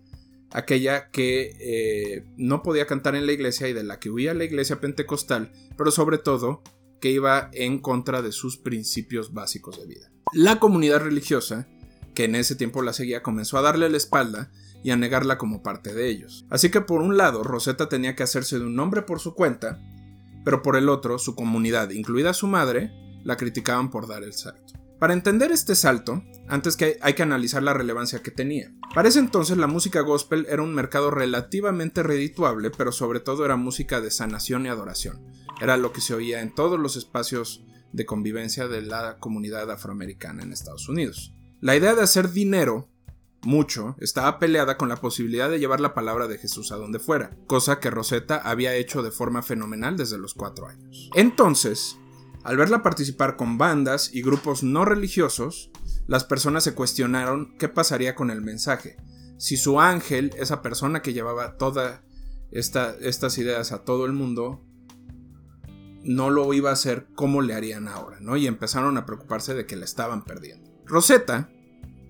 aquella que eh, no podía cantar en la iglesia y de la que huía la iglesia pentecostal, pero sobre todo que iba en contra de sus principios básicos de vida. La comunidad religiosa, que en ese tiempo la seguía, comenzó a darle la espalda y a negarla como parte de ellos. Así que por un lado, Rosetta tenía que hacerse de un nombre por su cuenta, pero por el otro, su comunidad, incluida su madre, la criticaban por dar el salto. Para entender este salto, antes que hay que analizar la relevancia que tenía. Para ese entonces la música gospel era un mercado relativamente redituable, pero sobre todo era música de sanación y adoración. Era lo que se oía en todos los espacios de convivencia de la comunidad afroamericana en Estados Unidos. La idea de hacer dinero mucho estaba peleada con la posibilidad de llevar la palabra de Jesús a donde fuera, cosa que Rosetta había hecho de forma fenomenal desde los cuatro años. Entonces, al verla participar con bandas y grupos no religiosos, las personas se cuestionaron qué pasaría con el mensaje. Si su ángel, esa persona que llevaba todas esta, estas ideas a todo el mundo, no lo iba a hacer, ¿cómo le harían ahora? ¿no? Y empezaron a preocuparse de que la estaban perdiendo. Rosetta,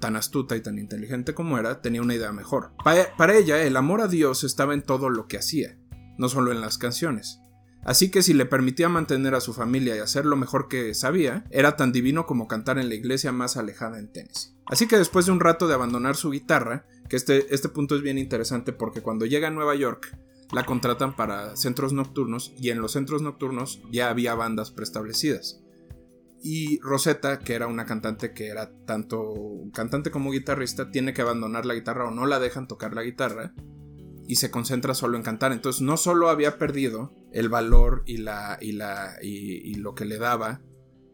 tan astuta y tan inteligente como era, tenía una idea mejor. Pa para ella, el amor a Dios estaba en todo lo que hacía, no solo en las canciones. Así que si le permitía mantener a su familia y hacer lo mejor que sabía, era tan divino como cantar en la iglesia más alejada en Tennessee. Así que después de un rato de abandonar su guitarra, que este, este punto es bien interesante porque cuando llega a Nueva York, la contratan para centros nocturnos y en los centros nocturnos ya había bandas preestablecidas. Y Rosetta, que era una cantante que era tanto cantante como guitarrista, tiene que abandonar la guitarra o no la dejan tocar la guitarra y se concentra solo en cantar. Entonces no solo había perdido el valor y, la, y, la, y, y lo que le daba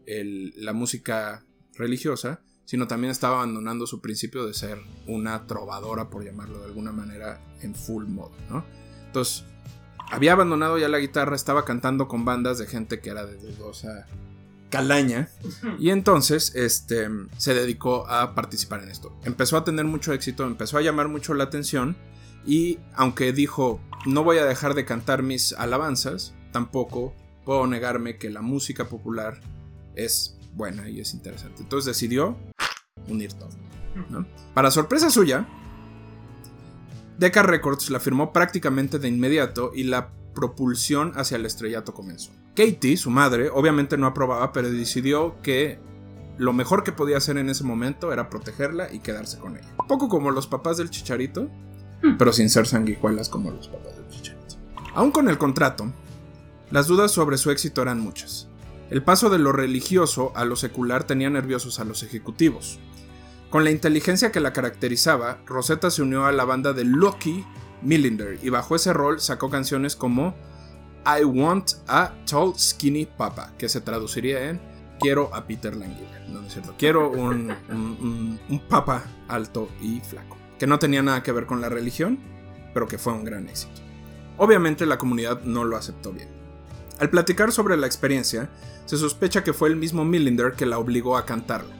el, la música religiosa, sino también estaba abandonando su principio de ser una trovadora, por llamarlo de alguna manera, en full modo, ¿no? Entonces, había abandonado ya la guitarra, estaba cantando con bandas de gente que era de dudosa calaña, y entonces este, se dedicó a participar en esto. Empezó a tener mucho éxito, empezó a llamar mucho la atención, y aunque dijo, no voy a dejar de cantar mis alabanzas, tampoco puedo negarme que la música popular es buena y es interesante. Entonces decidió unir todo. Para sorpresa suya, Decca Records la firmó prácticamente de inmediato y la propulsión hacia el estrellato comenzó. Katie, su madre, obviamente no aprobaba, pero decidió que lo mejor que podía hacer en ese momento era protegerla y quedarse con ella. Un poco como los papás del chicharito, pero sin ser sanguijuelas como los papás del chicharito. Aún con el contrato, las dudas sobre su éxito eran muchas. El paso de lo religioso a lo secular tenía nerviosos a los ejecutivos. Con la inteligencia que la caracterizaba, Rosetta se unió a la banda de Lucky Millinder y bajo ese rol sacó canciones como I Want a Tall Skinny Papa, que se traduciría en Quiero a Peter Languila. No, es cierto. Quiero un, un papa alto y flaco. Que no tenía nada que ver con la religión, pero que fue un gran éxito. Obviamente la comunidad no lo aceptó bien. Al platicar sobre la experiencia, se sospecha que fue el mismo Millinder que la obligó a cantarla.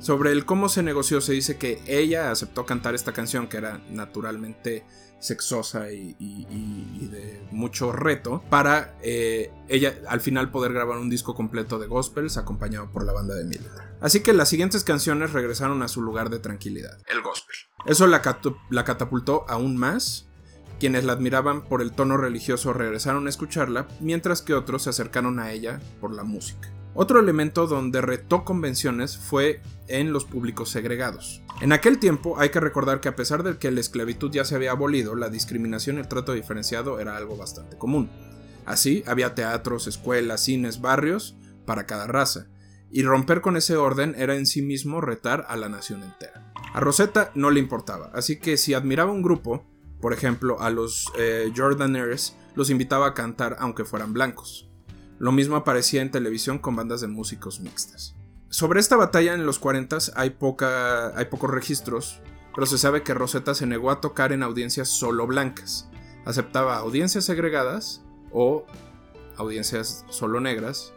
Sobre el cómo se negoció se dice que ella aceptó cantar esta canción que era naturalmente sexosa y, y- y- y de mucho reto para eh, ella al final poder grabar un disco completo de gospels acompañado por la banda de Millinder. Así que las siguientes canciones regresaron a su lugar de tranquilidad, el gospel. Eso la catapultó aún más. Quienes la admiraban por el tono religioso regresaron a escucharla, mientras que otros se acercaron a ella por la música. Otro elemento donde retó convenciones fue en los públicos segregados. En aquel tiempo hay que recordar que a pesar de que la esclavitud ya se había abolido, la discriminación y el trato diferenciado era algo bastante común. Así, había teatros, escuelas, cines, barrios para cada raza, y romper con ese orden era en sí mismo retar a la nación entera. A Rosetta no le importaba, así que si admiraba un grupo, por ejemplo a los eh, Jordaners, los invitaba a cantar aunque fueran blancos. Lo mismo aparecía en televisión con bandas de músicos mixtas. Sobre esta batalla en los 40 hay, hay pocos registros, pero se sabe que Rosetta se negó a tocar en audiencias solo blancas. Aceptaba audiencias segregadas o audiencias solo negras,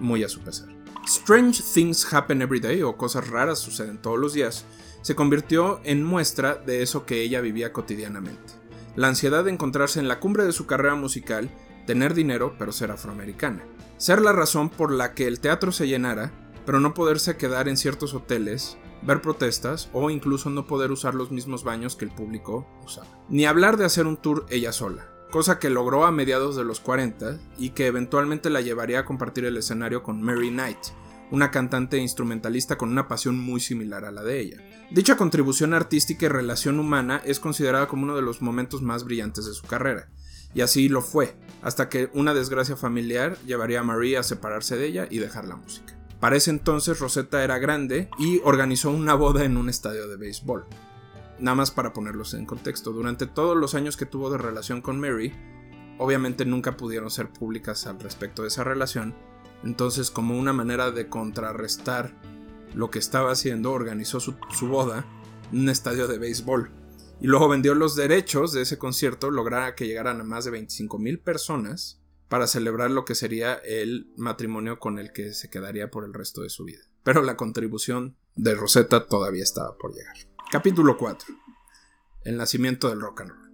muy a su pesar. Strange Things Happen Every Day o cosas raras suceden todos los días se convirtió en muestra de eso que ella vivía cotidianamente. La ansiedad de encontrarse en la cumbre de su carrera musical, tener dinero pero ser afroamericana. Ser la razón por la que el teatro se llenara, pero no poderse quedar en ciertos hoteles, ver protestas o incluso no poder usar los mismos baños que el público usaba. Ni hablar de hacer un tour ella sola, cosa que logró a mediados de los 40 y que eventualmente la llevaría a compartir el escenario con Mary Knight, una cantante e instrumentalista con una pasión muy similar a la de ella. Dicha contribución artística y relación humana es considerada como uno de los momentos más brillantes de su carrera, y así lo fue, hasta que una desgracia familiar llevaría a Marie a separarse de ella y dejar la música. Para ese entonces Rosetta era grande y organizó una boda en un estadio de béisbol. Nada más para ponerlos en contexto, durante todos los años que tuvo de relación con Mary, obviamente nunca pudieron ser públicas al respecto de esa relación, entonces como una manera de contrarrestar lo que estaba haciendo, organizó su, su boda en un estadio de béisbol. Y luego vendió los derechos de ese concierto, lograra que llegaran a más de 25 mil personas para celebrar lo que sería el matrimonio con el que se quedaría por el resto de su vida. Pero la contribución de Rosetta todavía estaba por llegar. Capítulo 4. El nacimiento del rock and roll.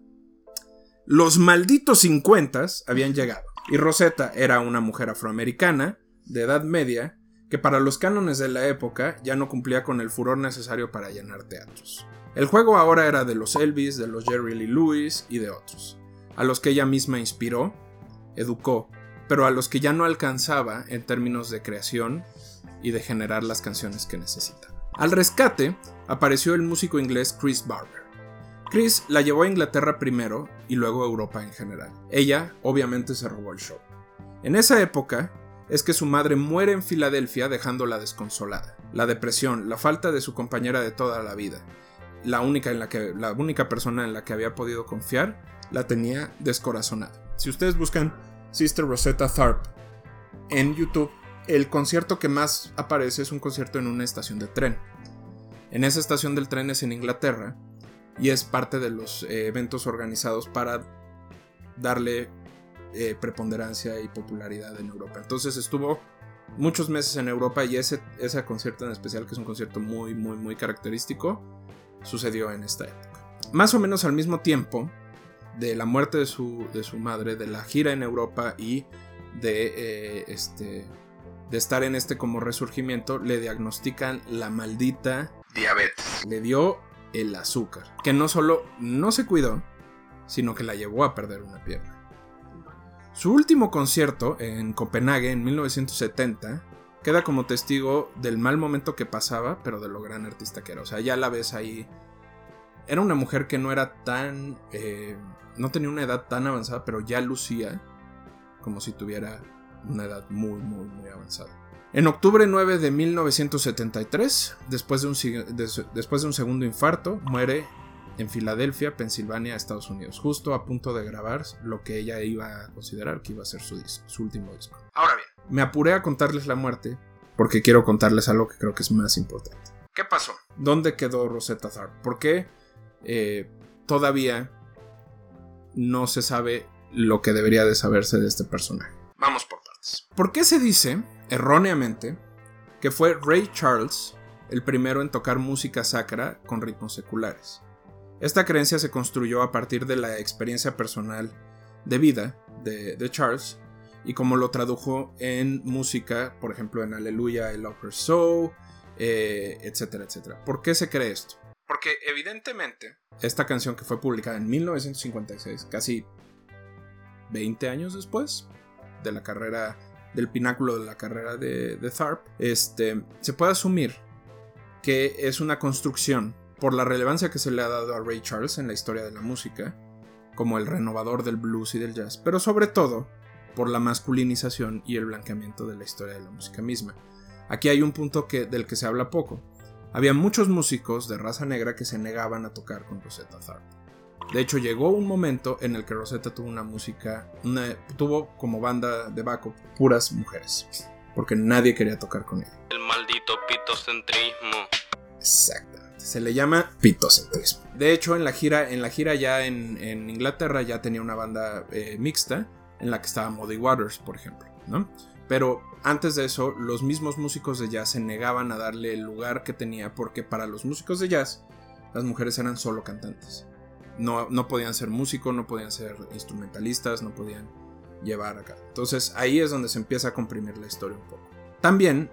Los malditos 50 habían llegado, y Rosetta era una mujer afroamericana, de edad media, que para los cánones de la época ya no cumplía con el furor necesario para llenar teatros. El juego ahora era de los Elvis, de los Jerry Lee Lewis y de otros, a los que ella misma inspiró, educó, pero a los que ya no alcanzaba en términos de creación y de generar las canciones que necesitaba. Al rescate apareció el músico inglés Chris Barber. Chris la llevó a Inglaterra primero y luego a Europa en general. Ella obviamente se robó el show. En esa época es que su madre muere en Filadelfia dejándola desconsolada. La depresión, la falta de su compañera de toda la vida, la única, en la, que, la única persona en la que había podido confiar, la tenía descorazonada. Si ustedes buscan Sister Rosetta Tharpe en YouTube, el concierto que más aparece es un concierto en una estación de tren. En esa estación del tren es en Inglaterra y es parte de los eh, eventos organizados para darle eh, preponderancia y popularidad en Europa. Entonces estuvo muchos meses en Europa y ese, ese concierto en especial, que es un concierto muy, muy, muy característico, sucedió en esta época. Más o menos al mismo tiempo de la muerte de su, de su madre, de la gira en Europa y de, eh, este, de estar en este como resurgimiento, le diagnostican la maldita diabetes. Le dio el azúcar, que no solo no se cuidó, sino que la llevó a perder una pierna. Su último concierto en Copenhague en 1970 queda como testigo del mal momento que pasaba, pero de lo gran artista que era. O sea, ya la ves ahí. Era una mujer que no era tan... Eh, no tenía una edad tan avanzada, pero ya lucía como si tuviera una edad muy, muy, muy avanzada. En octubre 9 de 1973, después de, un, después de un segundo infarto, muere en Filadelfia, Pensilvania, Estados Unidos, justo a punto de grabar lo que ella iba a considerar que iba a ser su, su último disco. Ahora bien, me apuré a contarles la muerte porque quiero contarles algo que creo que es más importante. ¿Qué pasó? ¿Dónde quedó Rosetta Tharpe? ¿Por qué eh, todavía no se sabe lo que debería de saberse de este personaje. Vamos por partes. ¿Por qué se dice, erróneamente, que fue Ray Charles el primero en tocar música sacra con ritmos seculares? Esta creencia se construyó a partir de la experiencia personal de vida de, de Charles y como lo tradujo en música, por ejemplo en Aleluya, el Upper Soul, eh, etcétera, etcétera. ¿Por qué se cree esto? Porque evidentemente esta canción que fue publicada en 1956, casi 20 años después de la carrera, del pináculo de la carrera de, de Tharp, este, se puede asumir que es una construcción por la relevancia que se le ha dado a Ray Charles en la historia de la música, como el renovador del blues y del jazz, pero sobre todo por la masculinización y el blanqueamiento de la historia de la música misma. Aquí hay un punto que, del que se habla poco. Había muchos músicos de raza negra que se negaban a tocar con Rosetta Tharpe. De hecho, llegó un momento en el que Rosetta tuvo una música, una- tuvo como banda de backup puras mujeres, porque nadie quería tocar con ella. El maldito pitocentrismo. Exactamente. Se le llama pitocentrismo. De hecho, en la gira, en la gira ya en, en Inglaterra ya tenía una banda eh, mixta en la que estaba Muddy Waters, por ejemplo, ¿no? Pero antes de eso, los mismos músicos de jazz se negaban a darle el lugar que tenía porque para los músicos de jazz las mujeres eran solo cantantes. No, no podían ser músicos, no podían ser instrumentalistas, no podían llevar acá. Entonces ahí es donde se empieza a comprimir la historia un poco. También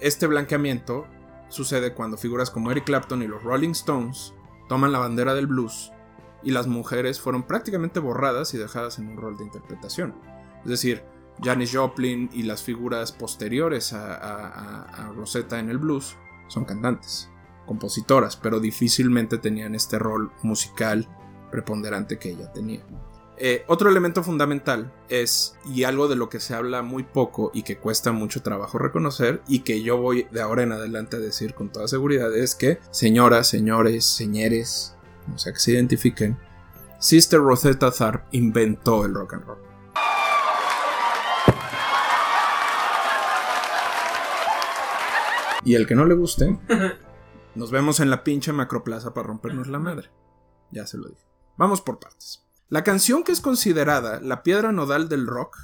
este blanqueamiento sucede cuando figuras como Eric Clapton y los Rolling Stones toman la bandera del blues y las mujeres fueron prácticamente borradas y dejadas en un rol de interpretación. Es decir, Janis Joplin y las figuras posteriores a, a- Rosetta en el blues son cantantes, compositoras, pero difícilmente tenían este rol musical preponderante que ella tenía. Eh, otro elemento fundamental es, y algo de lo que se habla muy poco y que cuesta mucho trabajo reconocer, y que yo voy de ahora en adelante a decir con toda seguridad, es que, señoras, señores, señores, como sea que se identifiquen, Sister Rosetta Tharpe inventó el rock and roll. Y el que no le guste, nos vemos en la pinche macroplaza para rompernos la madre. Ya se lo dije. Vamos por partes. La canción que es considerada la piedra nodal del rock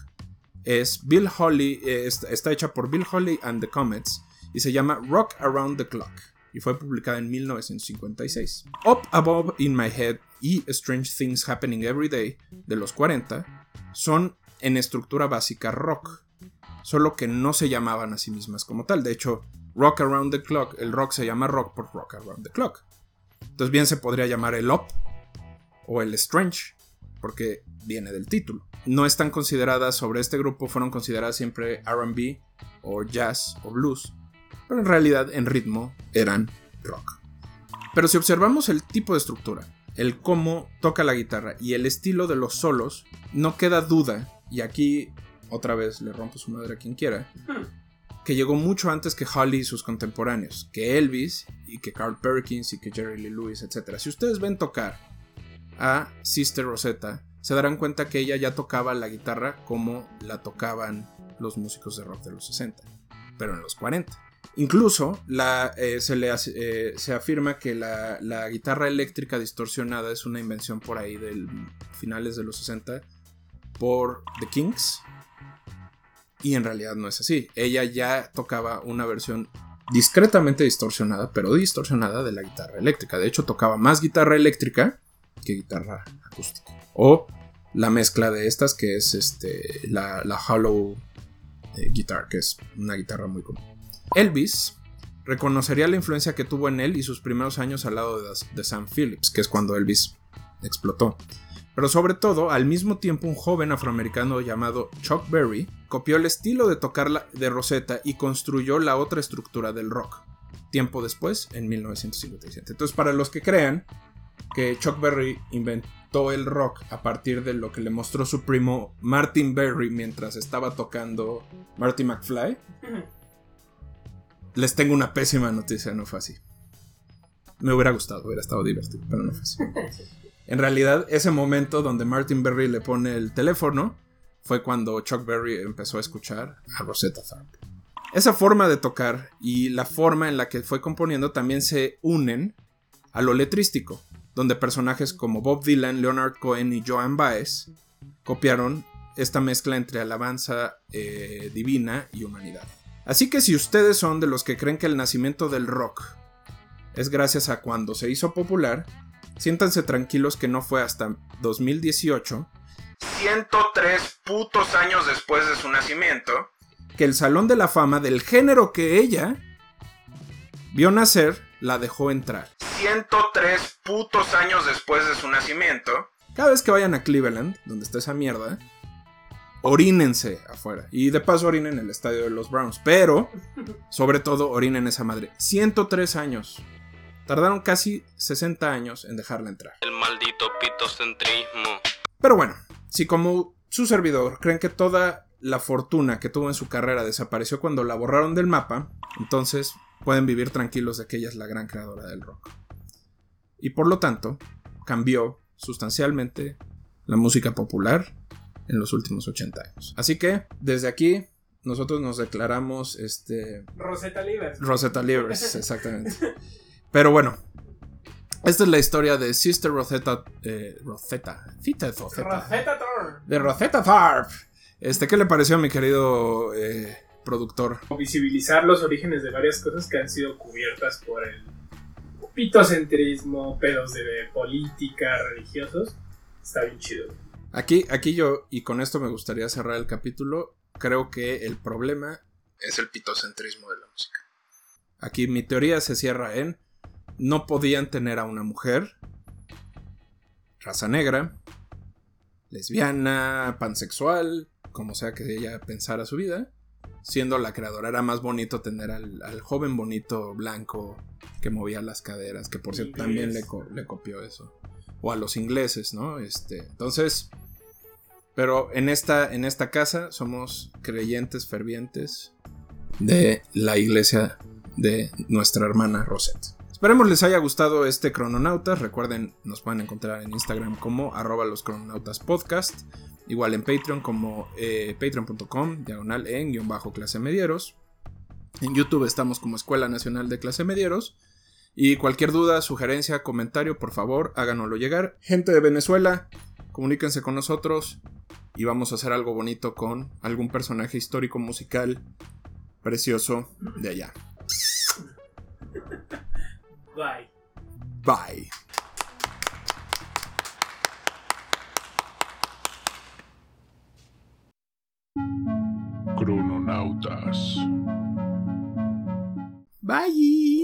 es Bill Holly, eh, está hecha por Bill Holly and the Comets y se llama Rock Around the Clock y fue publicada en 1956. Up Above in My Head y Strange Things Happening Every Day de los 40 son en estructura básica rock, solo que no se llamaban a sí mismas como tal. De hecho, Rock Around the Clock, el rock se llama rock por Rock Around the Clock. Entonces bien se podría llamar el Up o el Strange, porque viene del título. No están consideradas sobre este grupo, fueron consideradas siempre RB o jazz o blues, pero en realidad en ritmo eran rock. Pero si observamos el tipo de estructura, el cómo toca la guitarra y el estilo de los solos, no queda duda, y aquí otra vez le rompo su madre a quien quiera, que llegó mucho antes que Holly y sus contemporáneos, que Elvis y que Carl Perkins y que Jerry Lee Lewis, etc. Si ustedes ven tocar a Sister Rosetta, se darán cuenta que ella ya tocaba la guitarra como la tocaban los músicos de rock de los 60, pero en los 40. Incluso eh, se, le eh, se afirma que la, la guitarra eléctrica distorsionada es una invención por ahí del finales de los 60 por The Kings. Y en realidad no es así. Ella ya tocaba una versión discretamente distorsionada, pero distorsionada de la guitarra eléctrica. De hecho, tocaba más guitarra eléctrica que guitarra acústica. O la mezcla de estas, que es este, la, la hollow eh, guitar, que es una guitarra muy común. Elvis reconocería la influencia que tuvo en él y sus primeros años al lado de, Sam Phillips, que es cuando Elvis explotó. Pero sobre todo, al mismo tiempo, un joven afroamericano llamado Chuck Berry copió el estilo de tocar de Rosetta y construyó la otra estructura del rock. Tiempo después, en 1957. Entonces, para los que crean que Chuck Berry inventó el rock a partir de lo que le mostró su primo Martin Berry mientras estaba tocando Marty McFly, les tengo una pésima noticia, no fue así. Me hubiera gustado, hubiera estado divertido, pero no fue así. En realidad, ese momento donde Martin Berry le pone el teléfono fue cuando Chuck Berry empezó a escuchar a Rosetta Tharpe. Esa forma de tocar y la forma en la que fue componiendo también se unen a lo letrístico, donde personajes como Bob Dylan, Leonard Cohen y Joan Baez copiaron esta mezcla entre alabanza eh, divina y humanidad. Así que si ustedes son de los que creen que el nacimiento del rock es gracias a cuando se hizo popular, siéntanse tranquilos que no fue hasta 2018, 103 putos años después de su nacimiento, que el Salón de la Fama del género que ella vio nacer la dejó entrar. 103 putos años después de su nacimiento. Cada vez que vayan a Cleveland, donde está esa mierda, orínense afuera. Y de paso orinen en el estadio de los Browns. Pero, sobre todo, orinen esa madre. 103 años. Tardaron casi 60 años en dejarla entrar. El maldito pitocentrismo. Pero bueno, si como su servidor creen que toda la fortuna que tuvo en su carrera desapareció cuando la borraron del mapa, entonces pueden vivir tranquilos de que ella es la gran creadora del rock. Y por lo tanto, cambió sustancialmente la música popular en los últimos 80 años. Así que, desde aquí, nosotros nos declaramos este... Rosetta Livers. Rosetta Livers, exactamente. Pero bueno, esta es la historia de Sister Rosetta. Eh, Rosetta. Fita Rosetta. Rosetta Thorne. De Rosetta Tharp. Este, ¿qué le pareció a mi querido eh, productor? Visibilizar los orígenes de varias cosas que han sido cubiertas por el pitocentrismo, pedos de política, religiosos. Está bien chido. Aquí, aquí yo, y con esto me gustaría cerrar el capítulo, creo que el problema es el pitocentrismo de la música. Aquí mi teoría se cierra en no podían tener a una mujer, raza negra, lesbiana, pansexual, como sea que ella pensara su vida, siendo la creadora. Era más bonito tener al, al joven bonito blanco que movía las caderas, que por cierto también le, co- le copió eso. O a los ingleses, ¿no? Este, entonces, pero en esta, en esta casa somos creyentes fervientes de la iglesia de nuestra hermana Rosette. Esperemos les haya gustado este Crononautas. Recuerden, nos pueden encontrar en Instagram como arroba los crononautas podcast. Igual en Patreon como eh, patreon.com, diagonal en guion bajo clase medieros. En YouTube estamos como Escuela Nacional de Clase Medieros. Y cualquier duda, sugerencia, comentario, por favor, háganoslo llegar. Gente de Venezuela, comuníquense con nosotros y vamos a hacer algo bonito con algún personaje histórico musical precioso de allá. Bye. Bye. Crononautas. Bye.